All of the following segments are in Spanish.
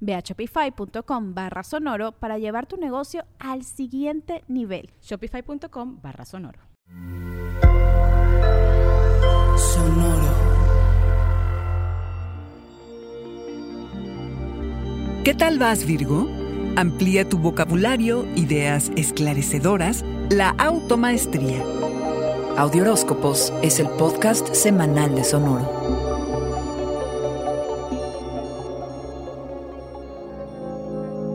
Ve a shopify.com barra sonoro para llevar tu negocio al siguiente nivel. Shopify.com barra sonoro. Sonoro. ¿Qué tal vas, Virgo? Amplía tu vocabulario, ideas esclarecedoras, la automaestría. Audioróscopos es el podcast semanal de Sonoro.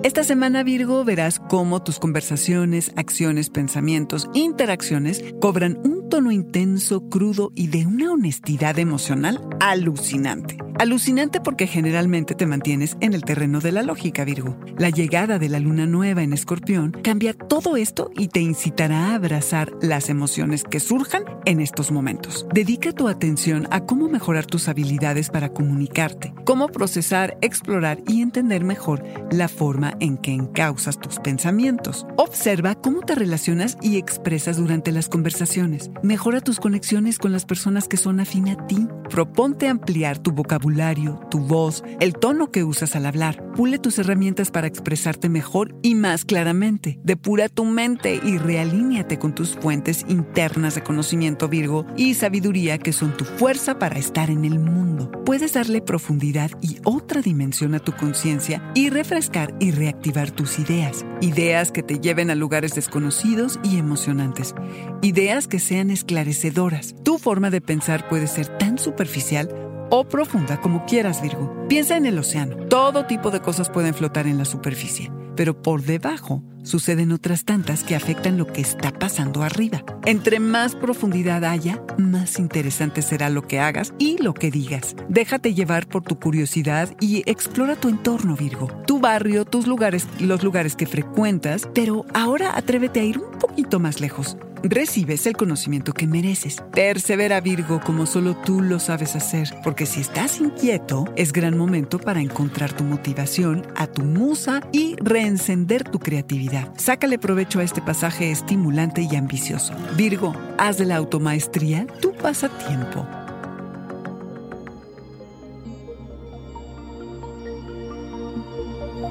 Esta semana, Virgo, verás cómo tus conversaciones, acciones, pensamientos, interacciones cobran un tono intenso, crudo y de una honestidad emocional alucinante. Alucinante porque generalmente te mantienes en el terreno de la lógica, Virgo. La llegada de la luna nueva en Escorpión cambia todo esto y te incitará a abrazar las emociones que surjan en estos momentos. Dedica tu atención a cómo mejorar tus habilidades para comunicarte, cómo procesar, explorar y entender mejor la forma en que encausas tus pensamientos. Observa cómo te relacionas y expresas durante las conversaciones. Mejora tus conexiones con las personas que son afín a ti. Proponte ampliar tu vocabulario tu voz, el tono que usas al hablar. Pule tus herramientas para expresarte mejor y más claramente. Depura tu mente y realíñate con tus fuentes internas de conocimiento Virgo y sabiduría que son tu fuerza para estar en el mundo. Puedes darle profundidad y otra dimensión a tu conciencia y refrescar y reactivar tus ideas. Ideas que te lleven a lugares desconocidos y emocionantes. Ideas que sean esclarecedoras. Tu forma de pensar puede ser tan superficial o profunda, como quieras, Virgo. Piensa en el océano. Todo tipo de cosas pueden flotar en la superficie, pero por debajo suceden otras tantas que afectan lo que está pasando arriba. Entre más profundidad haya, más interesante será lo que hagas y lo que digas. Déjate llevar por tu curiosidad y explora tu entorno, Virgo. Tu barrio, tus lugares, los lugares que frecuentas, pero ahora atrévete a ir un poquito más lejos recibes el conocimiento que mereces. Persevera Virgo como solo tú lo sabes hacer, porque si estás inquieto, es gran momento para encontrar tu motivación, a tu musa y reencender tu creatividad. Sácale provecho a este pasaje estimulante y ambicioso. Virgo, haz de la automaestría tu pasatiempo.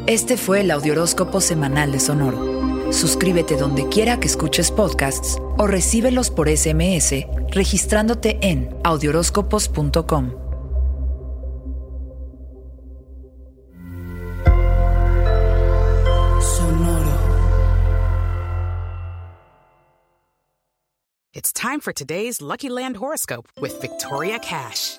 Este fue el Audioróscopo Semanal de Sonoro. Suscríbete donde quiera que escuches podcasts o recíbelos por SMS registrándote en audioróscopos.com. Sonoro. It's time for today's Lucky Land horoscope with Victoria Cash.